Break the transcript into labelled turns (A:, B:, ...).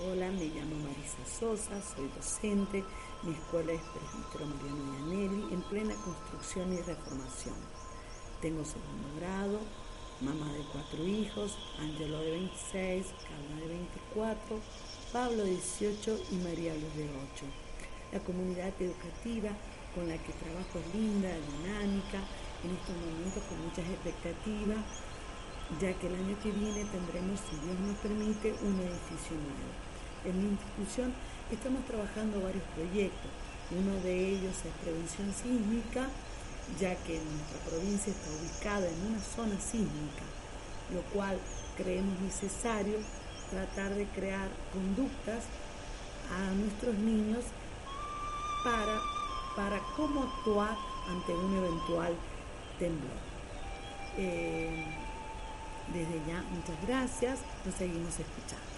A: Hola, me llamo Marisa Sosa, soy docente. Mi escuela es Presbítero Mariano Yanelli, en plena construcción y reformación. Tengo segundo grado, mamá de cuatro hijos, Angelo de 26, Carla de 24, Pablo de 18 y María Luz de 8. La comunidad educativa con la que trabajo es linda, dinámica, en estos momentos con muchas expectativas, ya que el año que viene tendremos, si Dios nos permite, un edificio nuevo. En mi institución estamos trabajando varios proyectos. Uno de ellos es prevención sísmica, ya que nuestra provincia está ubicada en una zona sísmica, lo cual creemos necesario tratar de crear conductas a nuestros niños para, para cómo actuar ante un eventual temblor. Eh, desde ya, muchas gracias, nos seguimos escuchando.